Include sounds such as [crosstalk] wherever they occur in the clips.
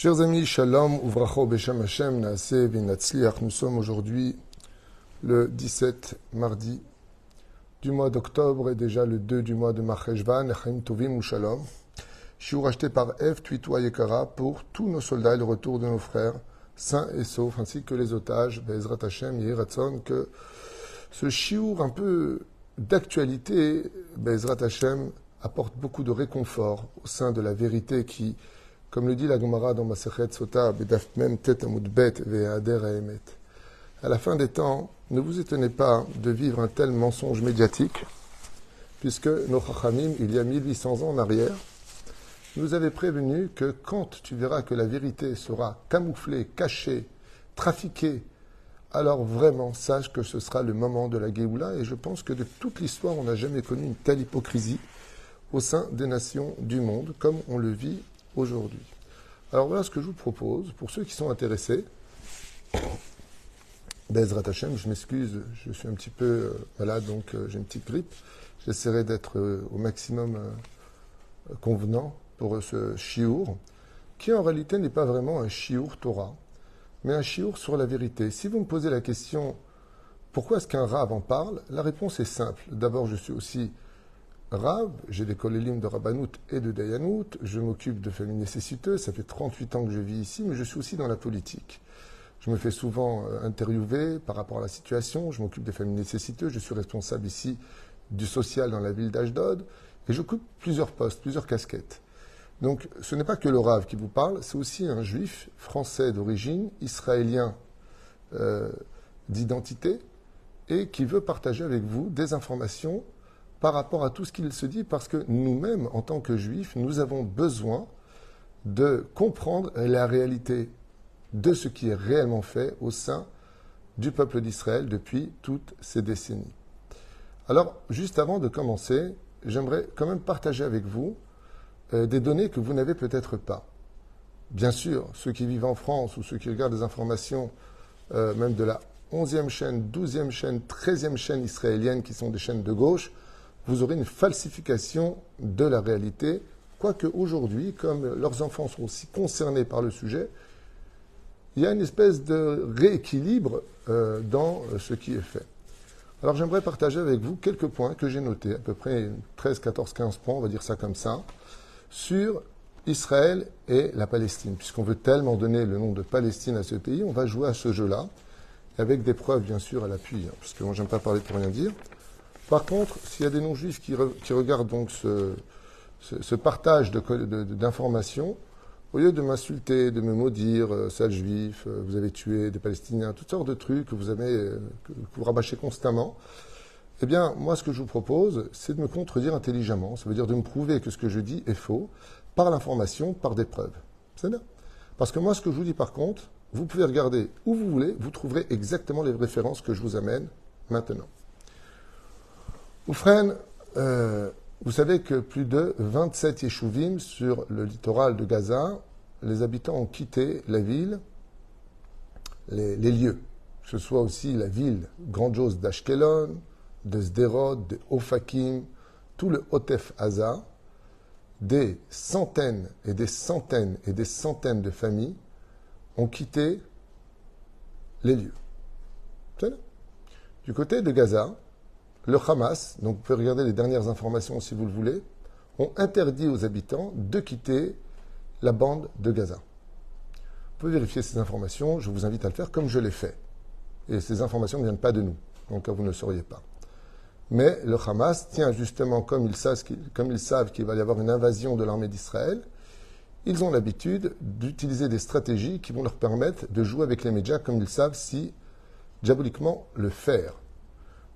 Chers amis, Shalom, Uvracho Beshem Hashem, Naase Vinatzliach. Nous sommes aujourd'hui le 17 mardi du mois d'octobre et déjà le 2 du mois de Marcheshvan, Echaim Tovim Shalom. Shiur acheté par F. Tuitou Yekara pour tous nos soldats et le retour de nos frères sains et saufs, ainsi que les otages, Bezrat Hashem, Yehiratzon, que ce shiur un peu d'actualité, Bezrat Hashem, apporte beaucoup de réconfort au sein de la vérité qui comme le dit la Gemara dans Masechet Sota. À la fin des temps, ne vous étonnez pas de vivre un tel mensonge médiatique, puisque nos Chachamim, il y a 1800 ans en arrière, nous avaient prévenu que quand tu verras que la vérité sera camouflée, cachée, trafiquée, alors vraiment sache que ce sera le moment de la Géoula, et je pense que de toute l'histoire, on n'a jamais connu une telle hypocrisie au sein des nations du monde, comme on le vit aujourd'hui. Alors voilà ce que je vous propose pour ceux qui sont intéressés. [coughs] Bezrat Hashem, je m'excuse, je suis un petit peu euh, malade, donc euh, j'ai une petite grippe. J'essaierai d'être euh, au maximum convenant pour ce chiour, qui en réalité n'est pas vraiment un chiour Torah, mais un chiour sur la vérité. Si vous me posez la question pourquoi est-ce qu'un rave en parle, la réponse est simple. D'abord, je suis aussi Rav, j'ai des kolélim de Rabbanout et de Dayanout, je m'occupe de familles nécessiteuses, ça fait 38 ans que je vis ici, mais je suis aussi dans la politique. Je me fais souvent euh, interviewer par rapport à la situation, je m'occupe des familles nécessiteuses, je suis responsable ici du social dans la ville d'Ashdod, et j'occupe plusieurs postes, plusieurs casquettes. Donc ce n'est pas que le Rav qui vous parle, c'est aussi un juif français d'origine, israélien euh, d'identité, et qui veut partager avec vous des informations par rapport à tout ce qu'il se dit, parce que nous-mêmes, en tant que juifs, nous avons besoin de comprendre la réalité de ce qui est réellement fait au sein du peuple d'Israël depuis toutes ces décennies. Alors, juste avant de commencer, j'aimerais quand même partager avec vous euh, des données que vous n'avez peut-être pas. Bien sûr, ceux qui vivent en France ou ceux qui regardent des informations, euh, même de la 11e chaîne, 12e chaîne, 13e chaîne israélienne, qui sont des chaînes de gauche, vous aurez une falsification de la réalité, quoique aujourd'hui, comme leurs enfants sont aussi concernés par le sujet, il y a une espèce de rééquilibre euh, dans ce qui est fait. Alors j'aimerais partager avec vous quelques points que j'ai notés, à peu près 13, 14, 15 points, on va dire ça comme ça, sur Israël et la Palestine. Puisqu'on veut tellement donner le nom de Palestine à ce pays, on va jouer à ce jeu-là, avec des preuves bien sûr à l'appui, hein, parce que moi j'aime pas parler pour rien dire. Par contre, s'il y a des non-juifs qui, regardent donc ce, partage d'informations, au lieu de m'insulter, de me maudire, euh, sale juif, euh, vous avez tué des Palestiniens, toutes sortes de trucs que vous avez, euh, que vous rabâchez constamment, eh bien, moi, ce que je vous propose, c'est de me contredire intelligemment. Ça veut dire de me prouver que ce que je dis est faux par l'information, par des preuves. C'est bien. Parce que moi, ce que je vous dis par contre, vous pouvez regarder où vous voulez, vous trouverez exactement les références que je vous amène maintenant. Oufren, euh, vous savez que plus de 27 yeshuvim sur le littoral de Gaza, les habitants ont quitté la ville, les, lieux, que ce soit aussi la ville grandiose d'Ashkelon, de Sderot, de Ofakim, tout le Hotef Haza, des centaines et des centaines et des centaines de familles ont quitté les lieux. Du côté de Gaza, le Hamas, donc vous pouvez regarder les dernières informations si vous le voulez, ont interdit aux habitants de quitter la bande de Gaza. Vous pouvez vérifier ces informations, je vous invite à le faire comme je l'ai fait. Et ces informations ne viennent pas de nous, donc vous ne le sauriez pas. Mais le Hamas tient justement, comme ils savent qu'il va y avoir une invasion de l'armée d'Israël, ils ont l'habitude d'utiliser des stratégies qui vont leur permettre de jouer avec les médias comme ils savent si diaboliquement le faire.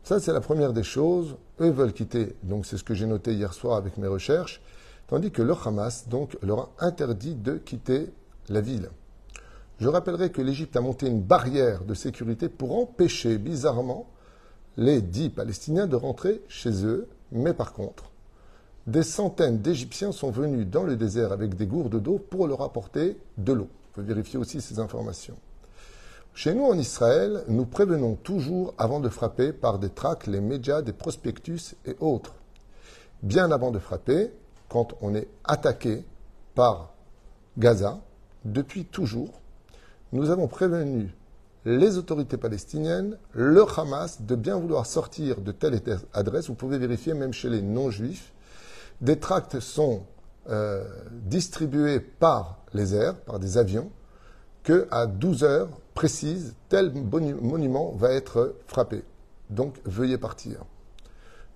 Ça, c'est la première des choses. Eux veulent quitter, donc c'est ce que j'ai noté hier soir avec mes recherches, tandis que le Hamas donc, leur a interdit de quitter la ville. Je rappellerai que l'Égypte a monté une barrière de sécurité pour empêcher bizarrement les dix Palestiniens de rentrer chez eux, mais par contre, des centaines d'Égyptiens sont venus dans le désert avec des gourdes d'eau pour leur apporter de l'eau. Vous pouvez vérifier aussi ces informations. Chez nous en Israël, nous prévenons toujours avant de frapper par des tracts, les médias, des prospectus et autres. Bien avant de frapper, quand on est attaqué par Gaza, depuis toujours, nous avons prévenu les autorités palestiniennes, le Hamas, de bien vouloir sortir de telle et adresse. Vous pouvez vérifier même chez les non-juifs. Des tracts sont euh, distribués par les airs, par des avions, que à 12 heures précises, tel monument va être frappé. Donc veuillez partir.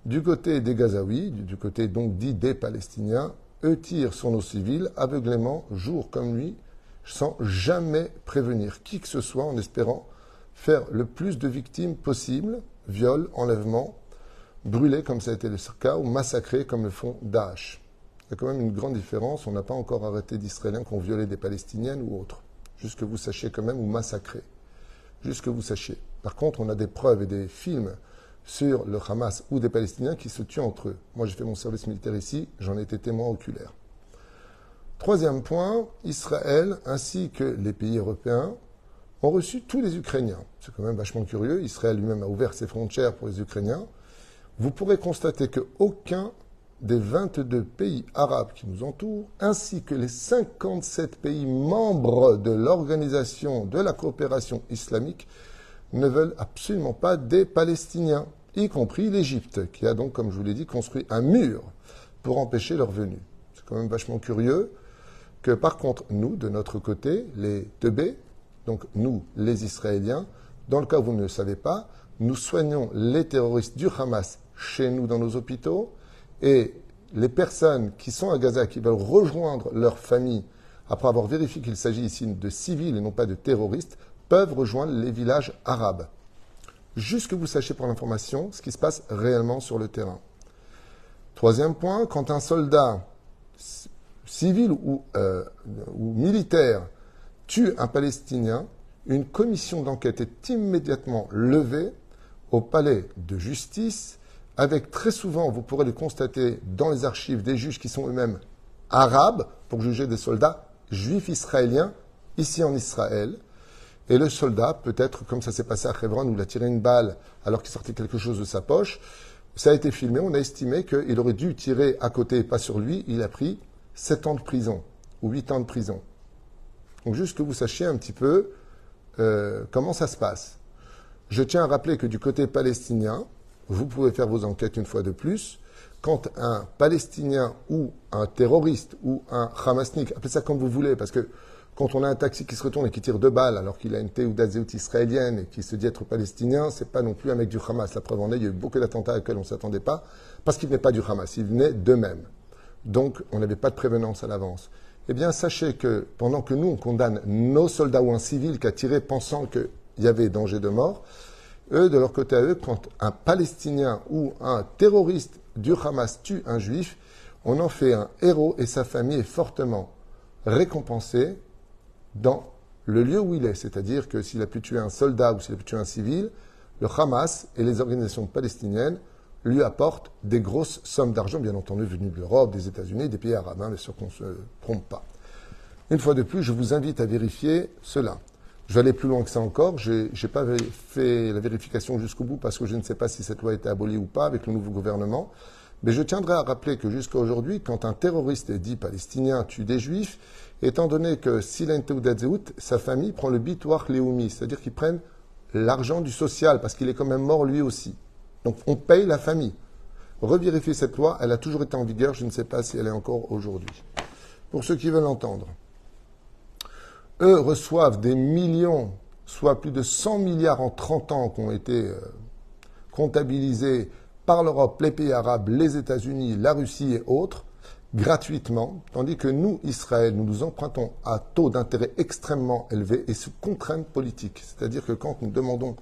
Du côté des Gazaouis, du côté donc dit des Palestiniens, eux tirent sur nos civils aveuglément, jour comme nuit, sans jamais prévenir qui que ce soit en espérant faire le plus de victimes possible, viol, enlèvement, brûlés comme ça a été le cas, ou massacrés comme le font Daesh. Il y a quand même une grande différence. On n'a pas encore arrêté d'Israéliens qui ont violé des Palestiniennes ou autres. Juste que vous sachiez quand même, ou massacrés. Juste que vous sachiez. Par contre, on a des preuves et des films sur le Hamas ou des Palestiniens qui se tuent entre eux. Moi, j'ai fait mon service militaire ici, j'en ai été témoin oculaire. Troisième point, Israël ainsi que les pays européens ont reçu tous les Ukrainiens. C'est quand même vachement curieux. Israël lui-même a ouvert ses frontières pour les Ukrainiens. Vous pourrez constater qu'aucun des 22 pays arabes qui nous entourent, ainsi que les 57 pays membres de l'Organisation de la coopération islamique, ne veulent absolument pas des Palestiniens y compris l'Égypte, qui a donc, comme je vous l'ai dit, construit un mur pour empêcher leur venue. C'est quand même vachement curieux que, par contre, nous, de notre côté, les Teubés, donc nous, les Israéliens, dans le cas où vous ne le savez pas, nous soignons les terroristes du Hamas chez nous dans nos hôpitaux et les personnes qui sont à Gaza, qui veulent rejoindre leur famille, après avoir vérifié qu'il s'agit ici de civils et non pas de terroristes, peuvent rejoindre les villages arabes juste que vous sachiez pour l'information ce qui se passe réellement sur le terrain. Troisième point, quand un soldat civil ou, euh, ou militaire tue un Palestinien, une commission d'enquête est immédiatement levée au palais de justice, avec très souvent, vous pourrez le constater dans les archives, des juges qui sont eux-mêmes arabes pour juger des soldats juifs israéliens ici en Israël. Et le soldat, peut-être comme ça s'est passé à Hebron, où il a tiré une balle alors qu'il sortait quelque chose de sa poche, ça a été filmé, on a estimé qu'il aurait dû tirer à côté et pas sur lui, il a pris 7 ans de prison, ou 8 ans de prison. Donc juste que vous sachiez un petit peu euh, comment ça se passe. Je tiens à rappeler que du côté palestinien, vous pouvez faire vos enquêtes une fois de plus, quand un Palestinien ou un terroriste ou un Hamasnik, appelez ça comme vous voulez, parce que quand on a un taxi qui se retourne et qui tire deux balles alors qu'il a une Théouda israélienne et qui se dit être palestinien, c'est pas non plus un mec du Hamas. La preuve en est, il y a eu beaucoup d'attentats à lesquels on ne s'attendait pas parce qu'il n'est pas du Hamas, il venait d'eux-mêmes. Donc on n'avait pas de prévenance à l'avance. Eh bien, sachez que pendant que nous, on condamne nos soldats ou un civil qui a tiré pensant qu'il y avait danger de mort, eux, de leur côté à eux, quand un Palestinien ou un terroriste du Hamas tue un juif, on en fait un héros et sa famille est fortement récompensée dans le lieu où il est. C'est-à-dire que s'il a pu tuer un soldat ou s'il a pu tuer un civil, le Hamas et les organisations palestiniennes lui apportent des grosses sommes d'argent, bien entendu venues de l'Europe, des États-Unis, des pays arabes, hein, bien sûr qu'on ne se trompe pas. Une fois de plus, je vous invite à vérifier cela. Je vais aller plus loin que ça encore. Je n'ai pas fait la vérification jusqu'au bout parce que je ne sais pas si cette loi a été abolie ou pas avec le nouveau gouvernement. Mais je tiendrai à rappeler que jusqu'à aujourd'hui, quand un terroriste dit palestinien tue des juifs, étant donné que s'il sa famille prend le bitoir léoumi, c'est-à-dire qu'ils prennent l'argent du social, parce qu'il est quand même mort lui aussi. Donc on paye la famille. Revérifier cette loi, elle a toujours été en vigueur, je ne sais pas si elle est encore aujourd'hui. Pour ceux qui veulent l'entendre, eux reçoivent des millions, soit plus de 100 milliards en 30 ans qui ont été euh, comptabilisés par l'Europe, les pays arabes, les États-Unis, la Russie et autres, gratuitement, tandis que nous, Israël, nous nous empruntons à taux d'intérêt extrêmement élevés et sous contrainte politique. C'est-à-dire que quand nous demandons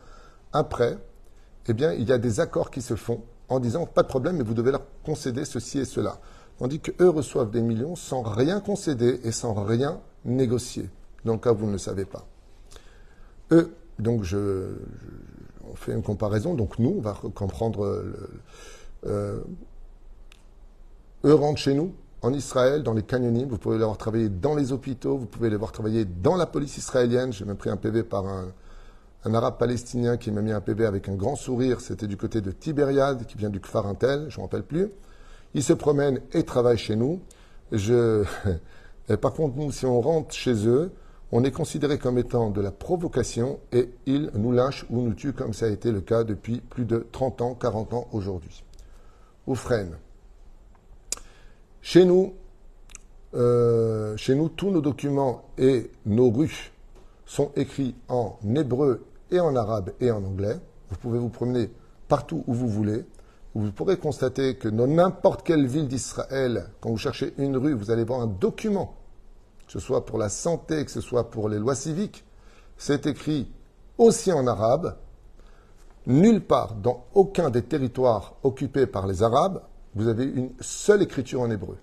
un prêt, eh il y a des accords qui se font en disant pas de problème, mais vous devez leur concéder ceci et cela. Tandis qu'eux reçoivent des millions sans rien concéder et sans rien négocier. Dans le cas où vous ne le savez pas. Eux, donc je, on fait une comparaison, donc nous, on va comprendre euh, eux rentrent chez nous, en Israël, dans les canyoning. Vous pouvez les voir travailler dans les hôpitaux, vous pouvez les voir travailler dans la police israélienne. J'ai même pris un PV par un, arabe palestinien qui m'a mis un PV avec un grand sourire. C'était du côté de Tibériade, qui vient du Kfar Intel, je ne me rappelle plus. Ils se promènent et travaillent chez nous. [laughs] Par contre, nous, si on rentre chez eux, on est considéré comme étant de la provocation et ils nous lâchent ou nous tuent comme ça a été le cas depuis plus de 30 ans, 40 ans aujourd'hui. Ou freinent. Chez nous, euh, chez nous, tous nos documents et nos rues sont écrits en hébreu et en arabe et en anglais. Vous pouvez vous promener partout où vous voulez. Vous pourrez constater que dans n'importe quelle ville d'Israël, quand vous cherchez une rue, vous allez voir un document que ce soit pour la santé, que ce soit pour les lois civiques, c'est écrit aussi en arabe. Nulle part, dans aucun des territoires occupés par les Arabes, vous avez une seule écriture en hébreu.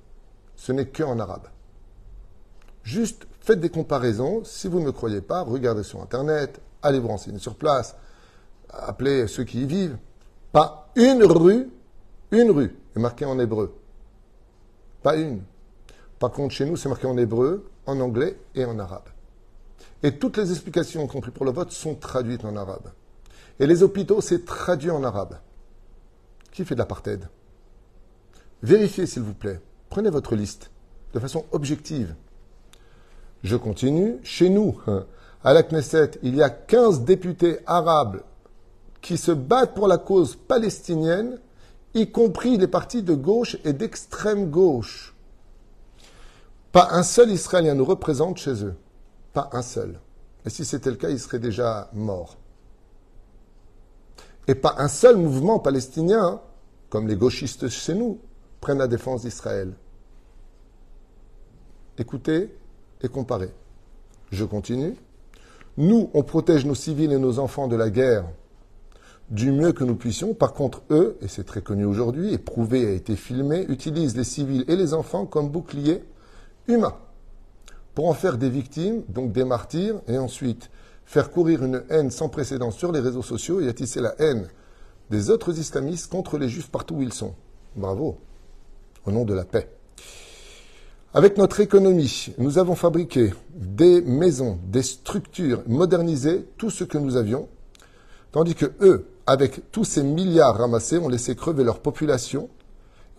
Ce n'est qu'en arabe. Juste faites des comparaisons. Si vous ne me croyez pas, regardez sur Internet, allez vous renseigner sur place, appelez ceux qui y vivent. Pas une rue, une rue est marquée en hébreu. Pas une. Par contre, chez nous, c'est marqué en hébreu, en anglais et en arabe. Et toutes les explications, y compris pour le vote, sont traduites en arabe. Et les hôpitaux, c'est traduit en arabe. Qui fait de l'apartheid? Vérifiez, s'il vous plaît. Prenez votre liste de façon objective. Je continue. Chez nous, à la Knesset, il y a 15 députés arabes qui se battent pour la cause palestinienne, y compris les partis de gauche et d'extrême gauche. Pas un seul Israélien nous représente chez eux. Pas un seul. Et si c'était le cas, il serait déjà mort. Et pas un seul mouvement palestinien, comme les gauchistes chez nous, prennent la défense d'Israël. Écoutez et comparez. Je continue. Nous, on protège nos civils et nos enfants de la guerre du mieux que nous puissions. Par contre, eux, et c'est très connu aujourd'hui, et prouvé, a été filmé, utilisent les civils et les enfants comme boucliers humain, pour en faire des victimes, donc des martyrs, et ensuite faire courir une haine sans précédent sur les réseaux sociaux et attisser la haine des autres islamistes contre les juifs partout où ils sont. Bravo, au nom de la paix. Avec notre économie, nous avons fabriqué des maisons, des structures, modernisé tout ce que nous avions, tandis que eux, avec tous ces milliards ramassés, ont laissé crever leur population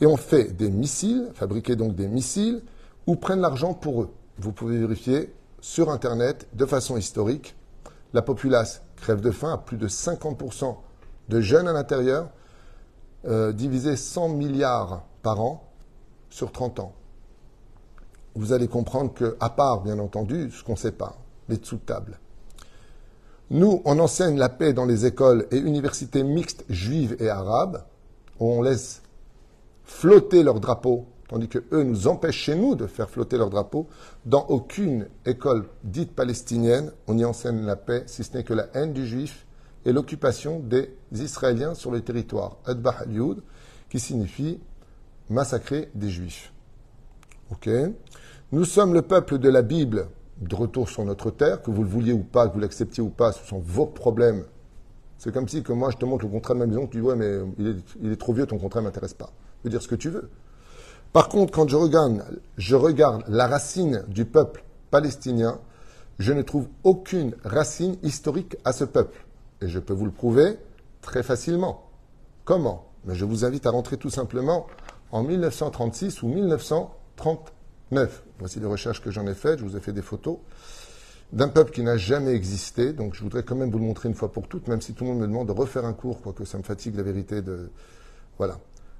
et ont fait des missiles, fabriqué donc des missiles, ou prennent l'argent pour eux. Vous pouvez vérifier sur Internet, de façon historique, la populace crève de faim à plus de 50% de jeunes à l'intérieur, euh, divisé 100 milliards par an sur 30 ans. Vous allez comprendre que, à part, bien entendu, ce qu'on ne sait pas, les dessous de table. Nous, on enseigne la paix dans les écoles et universités mixtes juives et arabes, où on laisse flotter leurs drapeaux tandis que eux nous empêchent chez nous de faire flotter leur drapeau. Dans aucune école dite palestinienne, on y enseigne la paix, si ce n'est que la haine du juif et l'occupation des Israéliens sur le territoire. Adbah al qui signifie massacrer des juifs. Ok Nous sommes le peuple de la Bible de retour sur notre terre, que vous le vouliez ou pas, que vous l'acceptiez ou pas, ce sont vos problèmes. C'est comme si que moi je te montre le contrat de ma maison, tu dis ouais mais il est, trop vieux, ton contrat ne m'intéresse pas. Tu peux dire ce que tu veux. Par contre, quand je regarde, la racine du peuple palestinien, je ne trouve aucune racine historique à ce peuple. Et je peux vous le prouver très facilement. Comment? Mais Je vous invite à rentrer tout simplement en 1936 ou 1939. Voici les recherches que j'en ai faites, je vous ai fait des photos d'un peuple qui n'a jamais existé. Donc je voudrais quand même vous le montrer une fois pour toutes, même si tout le monde me demande de refaire un cours, quoique ça me fatigue la vérité de... Voilà.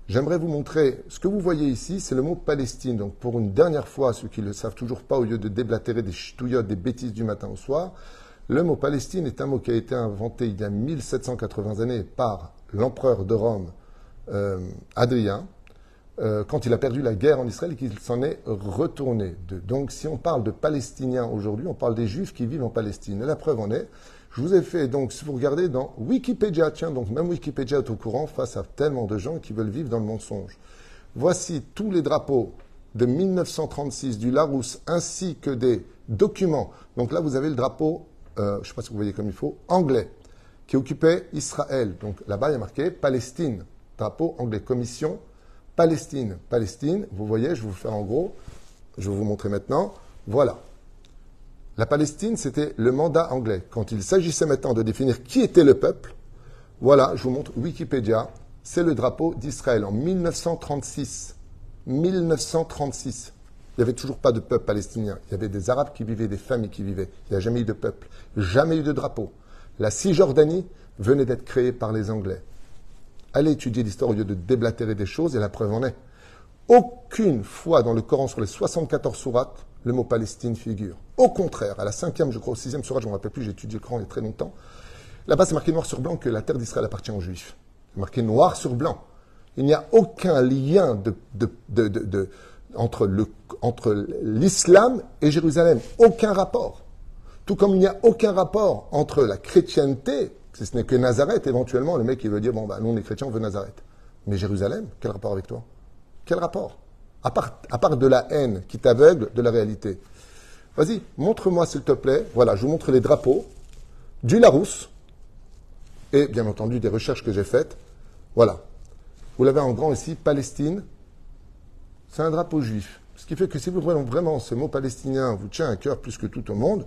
J'aimerais vous montrer ce que vous voyez ici, c'est le mot Palestine. Donc pour une dernière fois, ceux qui ne le savent toujours pas, au lieu de déblatérer des ch'touillottes, des bêtises du matin au soir, le mot Palestine est un mot qui a été inventé il y a 1780 années par l'empereur de Rome, euh, Adrien, euh, quand il a perdu la guerre en Israël et qu'il s'en est retourné. Donc si on parle de Palestiniens aujourd'hui, on parle des Juifs qui vivent en Palestine. Et la preuve en est, je vous ai fait, donc, si vous regardez dans Wikipédia, tiens, donc même Wikipédia est au courant face à tellement de gens qui veulent vivre dans le mensonge. Voici tous les drapeaux de 1936 du Larousse ainsi que des documents. Donc là, vous avez le drapeau, euh, je ne sais pas si vous voyez comme il faut, anglais, qui occupait Israël. Donc là-bas, il y a marqué Palestine, drapeau anglais, commission Palestine. Palestine, vous voyez, je vous faire en gros, je vais vous montrer maintenant. Voilà. La Palestine, c'était le mandat anglais. Quand il s'agissait maintenant de définir qui était le peuple, voilà, je vous montre Wikipédia, c'est le drapeau d'Israël en 1936. 1936. Il n'y avait toujours pas de peuple palestinien. Il y avait des Arabes qui vivaient, des familles qui vivaient. Il n'y a jamais eu de peuple, jamais eu de drapeau. La Cisjordanie venait d'être créée par les Anglais. Allez étudier l'histoire au lieu de déblatérer des choses, et la preuve en est. Aucune fois dans le Coran, sur les 74 sourates, le mot Palestine figure. Au contraire, à la cinquième, je crois, au sixième sourate, je ne me rappelle plus, j'ai étudié le Coran il y a très longtemps. Là-bas, c'est marqué noir sur blanc que la terre d'Israël appartient aux Juifs. Marqué noir sur blanc. Il n'y a aucun lien entre, l'islam et Jérusalem. Aucun rapport. Tout comme il n'y a aucun rapport entre la chrétienté, si ce n'est que Nazareth, éventuellement, le mec qui veut dire, bon, bah, nous on est chrétiens, on veut Nazareth. Mais Jérusalem, quel rapport avec toi? Quel rapport? À part, de la haine qui t'aveugle de la réalité. Vas-y, montre-moi s'il te plaît. Voilà, je vous montre les drapeaux du Larousse et bien entendu des recherches que j'ai faites. Voilà. Vous l'avez en grand ici, Palestine. C'est un drapeau juif. Ce qui fait que si vous prenez vraiment ce mot palestinien vous tient à cœur plus que tout au monde,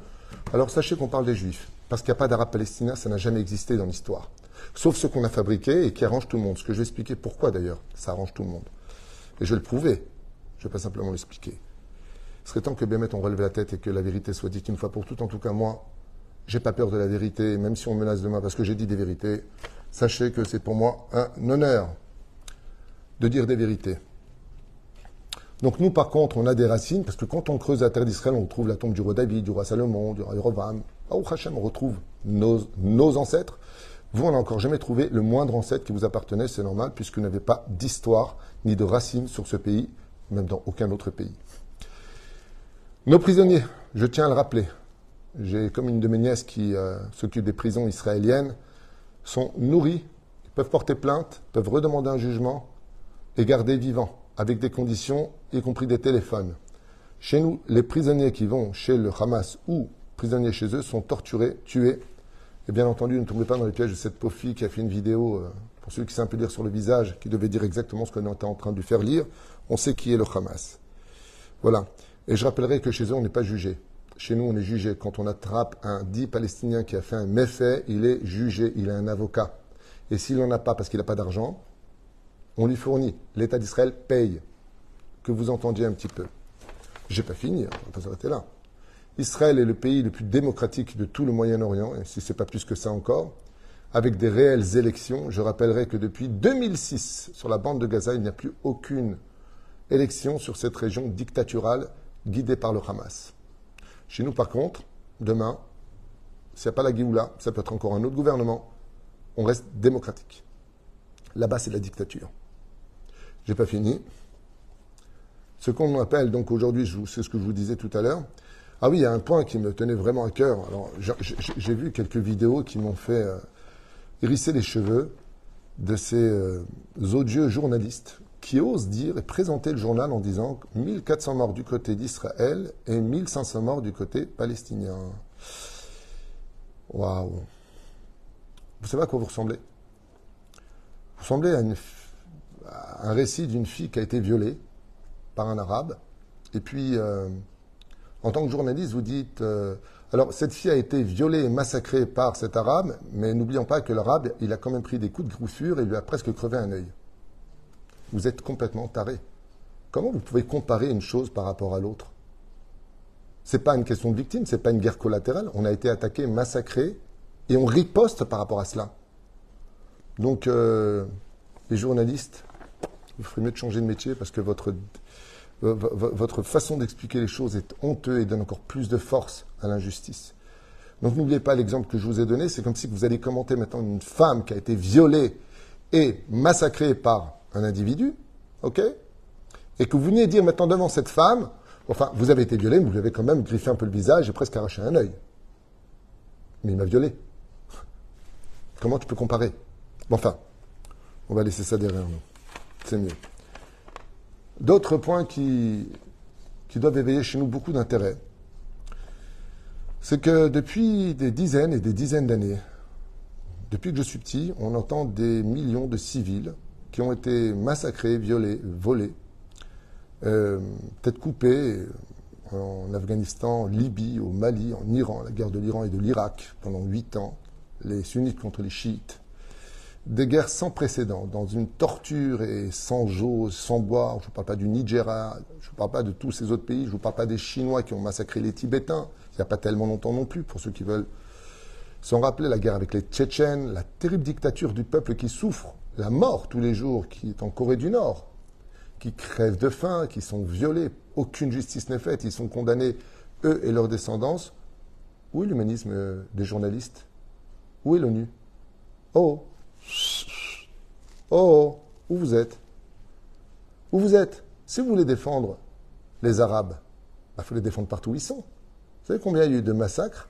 alors sachez qu'on parle des juifs. Parce qu'il n'y a pas d'arabe palestinien, ça n'a jamais existé dans l'histoire. Sauf ce qu'on a fabriqué et qui arrange tout le monde. Ce que je vais expliquer pourquoi d'ailleurs, ça arrange tout le monde. Et je vais le prouver. Je ne vais pas simplement l'expliquer. Ce serait temps que Bémet on relève la tête et que la vérité soit dite une fois pour toutes. En tout cas, moi, j'ai pas peur de la vérité, même si on me menace demain parce que j'ai dit des vérités. Sachez que c'est pour moi un honneur de dire des vérités. Donc nous, par contre, on a des racines, parce que quand on creuse la terre d'Israël, on retrouve la tombe du roi David, du roi Salomon, du roi Yerovam. Au Hachem, on retrouve nos, nos ancêtres. Vous, on n'a encore jamais trouvé le moindre ancêtre qui vous appartenait, c'est normal, puisque vous n'avez pas d'histoire ni de racines sur ce pays, même dans aucun autre pays. Nos prisonniers, je tiens à le rappeler, j'ai comme une de mes nièces qui euh, s'occupe des prisons israéliennes, sont nourris, peuvent porter plainte, peuvent redemander un jugement et garder vivants, avec des conditions, y compris des téléphones. Chez nous, les prisonniers qui vont chez le Hamas ou prisonniers chez eux sont torturés, tués. Et bien entendu, ne tombez pas dans les pièges de cette pauvre qui a fait une vidéo, euh, pour ceux qui savent un peu lire sur le visage, qui devait dire exactement ce qu'on était en train de faire lire on sait qui est le Hamas. Voilà. Et je rappellerai que chez eux, on n'est pas jugé. Chez nous, on est jugé. Quand on attrape un dit palestinien qui a fait un méfait, il est jugé, il a un avocat. Et s'il n'en a pas parce qu'il n'a pas d'argent, on lui fournit. L'État d'Israël paye. Que vous entendiez un petit peu. J'ai pas fini, hein. on va pas s'arrêter là. Israël est le pays le plus démocratique de tout le Moyen-Orient, et si ce n'est pas plus que ça encore, avec des réelles élections. Je rappellerai que depuis 2006, sur la bande de Gaza, il n'y a plus aucune élection sur cette région dictaturale guidée par le Hamas. Chez nous, par contre, demain, s'il n'y a pas la Géoula, ça peut être encore un autre gouvernement, on reste démocratique. Là-bas, c'est la dictature. J'ai pas fini. Ce qu'on appelle donc aujourd'hui, c'est ce que je vous disais tout à l'heure. Ah oui, il y a un point qui me tenait vraiment à cœur. Alors, j'ai vu quelques vidéos qui m'ont fait euh, hérisser les cheveux de ces euh, odieux journalistes qui ose dire et présenter le journal en disant 1400 morts du côté d'Israël et 1500 morts du côté palestinien. Waouh! Vous savez à quoi vous ressemblez? Vous ressemblez à, un récit d'une fille qui a été violée par un arabe. Et puis, euh, en tant que journaliste, vous dites euh, alors, cette fille a été violée et massacrée par cet arabe, mais n'oublions pas que l'arabe, il a quand même pris des coups de groussure et lui a presque crevé un œil vous êtes complètement taré. Comment vous pouvez comparer une chose par rapport à l'autre? Ce n'est pas une question de victime, ce n'est pas une guerre collatérale. On a été attaqué, massacré, et on riposte par rapport à cela. Donc, euh, les journalistes, vous ferez mieux de changer de métier parce que votre, votre façon d'expliquer les choses est honteuse et donne encore plus de force à l'injustice. Donc n'oubliez pas l'exemple que je vous ai donné, c'est comme si vous allez commenter maintenant une femme qui a été violée et massacrée par un individu, ok Et que vous veniez dire maintenant devant cette femme, enfin, vous avez été violé, mais vous lui avez quand même griffé un peu le visage et presque arraché un œil. Mais il m'a violé. [laughs] Comment tu peux comparer? Enfin, on va laisser ça derrière nous. C'est mieux. D'autres points qui, qui doivent éveiller chez nous beaucoup d'intérêt, c'est que depuis des dizaines et des dizaines d'années, depuis que je suis petit, on entend des millions de civils qui ont été massacrés, violés, volés, euh, tête coupée en Afghanistan, Libye, au Mali, en Iran, la guerre de l'Iran et de l'Irak pendant huit ans, les sunnites contre les chiites. des guerres sans précédent, dans une torture et sans eau, sans boire. Je ne parle pas du Nigeria, je ne parle pas de tous ces autres pays, je ne parle pas des Chinois qui ont massacré les Tibétains, il n'y a pas tellement longtemps non plus, pour ceux qui veulent s'en rappeler, la guerre avec les Tchétchènes, la terrible dictature du peuple qui souffre, la mort tous les jours qui est en Corée du Nord, qui crèvent de faim, qui sont violés, aucune justice n'est faite, ils sont condamnés, eux et leurs descendants. Où est l'humanisme euh, des journalistes? Où est l'ONU? Oh! Oh! Où vous êtes? Où vous êtes? Si vous voulez défendre les Arabes, il bah, faut les défendre partout où ils sont. Vous savez combien il y a eu de massacres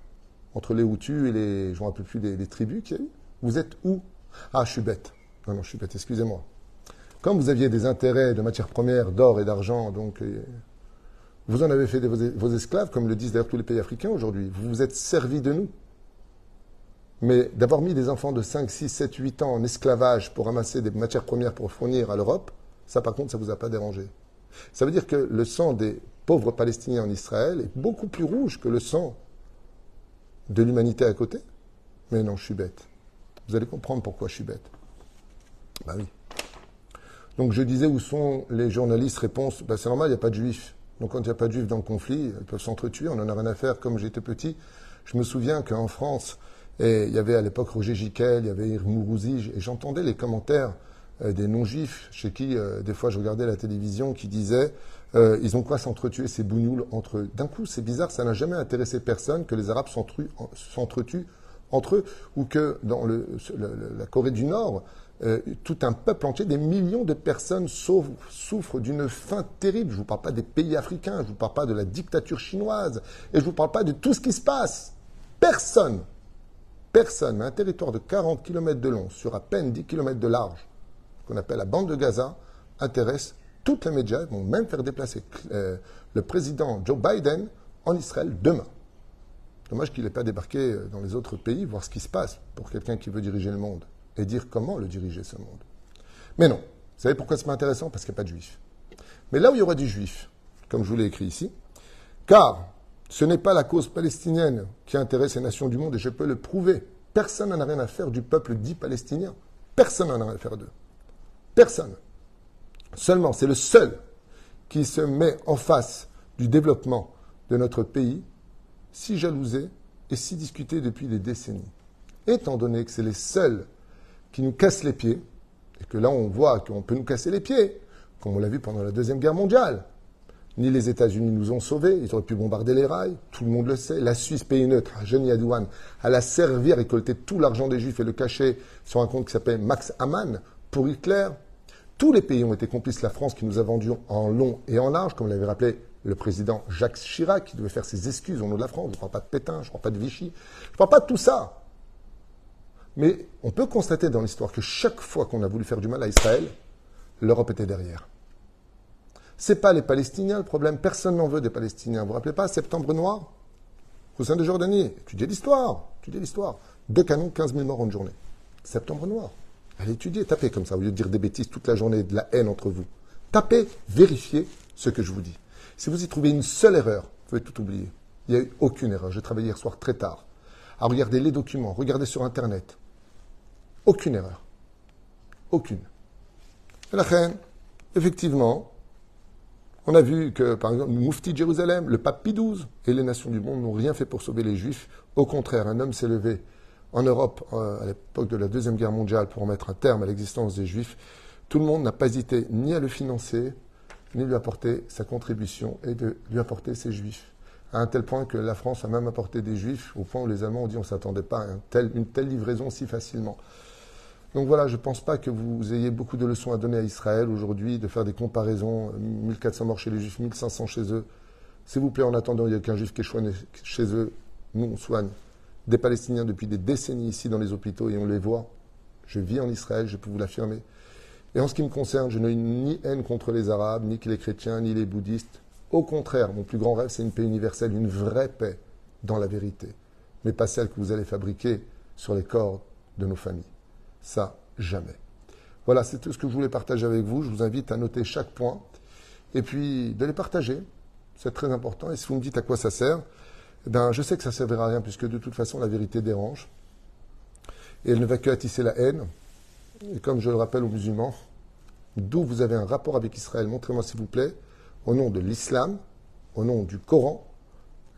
entre les Hutus et les, je ne plus, des, tribus qu'il y a eu? Vous êtes où? Ah, je suis bête. Non, non, je suis bête, excusez-moi. Comme vous aviez des intérêts de matières premières, d'or et d'argent, donc euh, vous en avez fait vos, esclaves, comme le disent d'ailleurs tous les pays africains aujourd'hui. Vous vous êtes servi de nous. Mais d'avoir mis des enfants de 5, 6, 7, 8 ans en esclavage pour ramasser des matières premières pour fournir à l'Europe, ça par contre, ça ne vous a pas dérangé. Ça veut dire que le sang des pauvres Palestiniens en Israël est beaucoup plus rouge que le sang de l'humanité à côté. Mais non, je suis bête. Vous allez comprendre pourquoi je suis bête. Bah oui. Donc je disais où sont les journalistes Réponse, bah, c'est normal, il n'y a pas de juifs. Donc quand il n'y a pas de juifs dans le conflit, ils peuvent s'entretuer, on n'en a rien à faire. Comme j'étais petit, je me souviens qu'en France, il y avait à l'époque Roger Giquel, il y avait Mourouzi, et j'entendais les commentaires euh, des non-juifs, chez qui euh, des fois je regardais la télévision, qui disaient euh, ils ont quoi s'entretuer ces bougnoules entre eux? D'un coup, c'est bizarre, ça n'a jamais intéressé personne que les Arabes s'entretuent entre eux, ou que dans la Corée du Nord, tout un peuple entier, des millions de personnes souffrent d'une faim terrible. Je ne vous parle pas des pays africains, je ne vous parle pas de la dictature chinoise, et je ne vous parle pas de tout ce qui se passe. Personne personne, un territoire de 40 km de long sur à peine 10 km de large, qu'on appelle la bande de Gaza, intéresse toutes les médias. Vont même faire déplacer euh, le président Joe Biden en Israël demain. Dommage qu'il n'ait pas débarqué euh, dans les autres pays, voir ce qui se passe pour quelqu'un qui veut diriger le monde et dire comment le diriger ce monde. Mais non. Vous savez pourquoi c'est intéressant? Parce qu'il n'y a pas de juifs. Mais là où il y aura du juif, comme je vous l'ai écrit ici, car ce n'est pas la cause palestinienne qui intéresse les nations du monde et je peux le prouver. Personne n'en a rien à faire du peuple dit palestinien. Personne n'en a rien à faire d'eux. Personne. Seulement, c'est le seul qui se met en face du développement de notre pays, si jalousé et si discuté depuis des décennies. Étant donné que c'est les seuls qui nous cassent les pieds, et que là on voit qu'on peut nous casser les pieds, comme on l'a vu pendant la Deuxième Guerre mondiale, ni les États-Unis nous ont sauvés, ils auraient pu bombarder les rails, tout le monde le sait. La Suisse, pays neutre, Jenny Adouane, elle a servi à récolter tout l'argent des Juifs et le cacher sur un compte qui s'appelle Max Aman pour Hitler. Tous les pays ont été complices. La France qui nous a vendus en long et en large, comme l'avait rappelé le président Jacques Chirac, qui devait faire ses excuses au nom de la France. Je ne parle pas de Pétain, je ne parle pas de Vichy, je ne parle pas de tout ça. Mais on peut constater dans l'histoire que chaque fois qu'on a voulu faire du mal à Israël, l'Europe était derrière. C'est pas les Palestiniens le problème. Personne n'en veut des Palestiniens. Vous vous rappelez pas? Septembre Noir? Sein de Jordanie. Étudiez l'histoire. Étudiez l'histoire. Deux canons, 15 000 morts en une journée. Septembre Noir. Allez étudier, tapez comme ça, au lieu de dire des bêtises toute la journée, de la haine entre vous. Tapez, vérifiez ce que je vous dis. Si vous y trouvez une seule erreur, vous pouvez tout oublier. Il n'y a eu aucune erreur. J'ai travaillé hier soir très tard à regarder les documents, regarder sur Internet. Aucune erreur. Aucune. La reine, effectivement, on a vu que, par exemple, le Moufti de Jérusalem, le pape Pie XII et les nations du monde n'ont rien fait pour sauver les Juifs. Au contraire, un homme s'est levé en Europe euh, à l'époque de la Deuxième Guerre mondiale pour mettre un terme à l'existence des Juifs. Tout le monde n'a pas hésité ni à le financer, ni lui apporter sa contribution et de lui apporter ses Juifs. À un tel point que la France a même apporté des Juifs, au point où les Allemands ont dit on ne s'attendait pas à une telle livraison si facilement. Donc voilà, je ne pense pas que vous ayez beaucoup de leçons à donner à Israël aujourd'hui, de faire des comparaisons, 1400 morts chez les Juifs, 1500 chez eux. S'il vous plaît, en attendant, il n'y a qu'un Juif qui est chez eux. Nous, on soigne des Palestiniens depuis des décennies ici dans les hôpitaux et on les voit. Je vis en Israël, je peux vous l'affirmer. Et en ce qui me concerne, je n'ai ni haine contre les Arabes, ni les chrétiens, ni les bouddhistes. Au contraire, mon plus grand rêve, c'est une paix universelle, une vraie paix dans la vérité, mais pas celle que vous allez fabriquer sur les corps de nos familles. Ça, jamais. Voilà, c'est tout ce que je voulais partager avec vous. Je vous invite à noter chaque point et puis de les partager. C'est très important. Et si vous me dites à quoi ça sert, eh ben, je sais que ça ne servira à rien puisque de toute façon la vérité dérange. Et elle ne va que attisser la haine. Et comme je le rappelle aux musulmans, d'où vous avez un rapport avec Israël, montrez-moi s'il vous plaît, au nom de l'islam, au nom du Coran,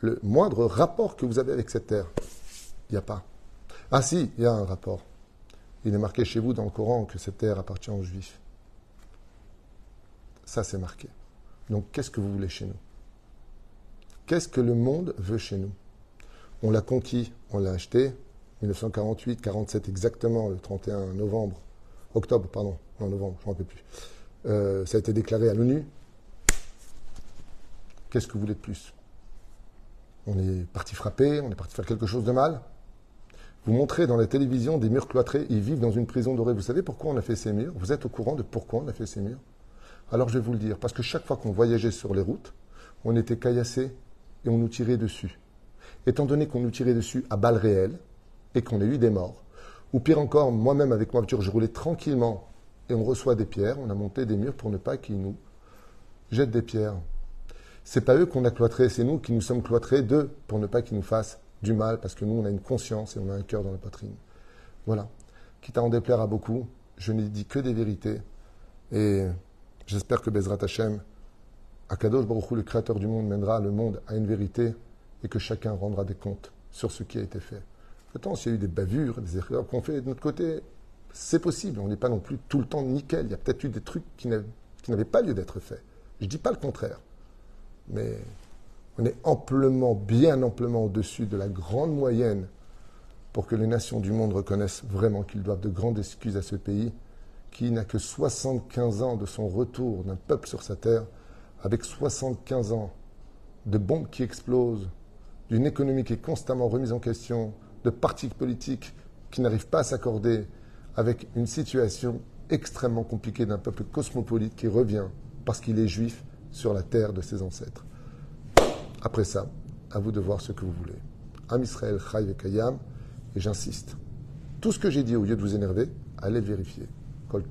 le moindre rapport que vous avez avec cette terre. Il n'y a pas. Ah si, il y a un rapport. Il est marqué chez vous dans le Coran que cette terre appartient aux Juifs. Ça, c'est marqué. Donc, qu'est-ce que vous voulez chez nous? Qu'est-ce que le monde veut chez nous? On l'a conquis, on l'a acheté, 1948, 47 exactement, le 31 novembre, octobre, pardon, non novembre, je ne rappelle plus. Euh, ça a été déclaré à l'ONU. Qu'est-ce que vous voulez de plus? On est parti frapper, on est parti faire quelque chose de mal? Vous montrez dans la télévision des murs cloîtrés, ils vivent dans une prison dorée. Vous savez pourquoi on a fait ces murs? Vous êtes au courant de pourquoi on a fait ces murs? Alors je vais vous le dire, parce que chaque fois qu'on voyageait sur les routes, on était caillassés et on nous tirait dessus. Étant donné qu'on nous tirait dessus à balles réelles et qu'on a eu des morts, ou pire encore, moi-même avec ma voiture, je roulais tranquillement et on reçoit des pierres, on a monté des murs pour ne pas qu'ils nous jettent des pierres. C'est pas eux qu'on a cloîtrés, c'est nous qui nous sommes cloîtrés d'eux pour ne pas qu'ils nous fassent du mal, parce que nous, on a une conscience et on a un cœur dans la poitrine. Voilà. Quitte à en déplaire à beaucoup, je n'ai dit que des vérités. Et j'espère que Bezrat Hashem, Akadosh Baruch Hu, le créateur du monde, mènera le monde à une vérité et que chacun rendra des comptes sur ce qui a été fait. Attends, s'il y a eu des bavures, des erreurs qu'on fait de notre côté, c'est possible. On n'est pas non plus tout le temps nickel. Il y a peut-être eu des trucs qui n'avaient pas lieu d'être faits. Je ne dis pas le contraire. Mais on est amplement, bien amplement au-dessus de la grande moyenne pour que les nations du monde reconnaissent vraiment qu'ils doivent de grandes excuses à ce pays qui n'a que 75 ans de son retour d'un peuple sur sa terre, avec 75 ans de bombes qui explosent, d'une économie qui est constamment remise en question, de partis politiques qui n'arrivent pas à s'accorder, avec une situation extrêmement compliquée d'un peuple cosmopolite qui revient, parce qu'il est juif, sur la terre de ses ancêtres. Après ça, à vous de voir ce que vous voulez. Am Israël, Chai Kayam, et j'insiste. Tout ce que j'ai dit, au lieu de vous énerver, allez vérifier. Kol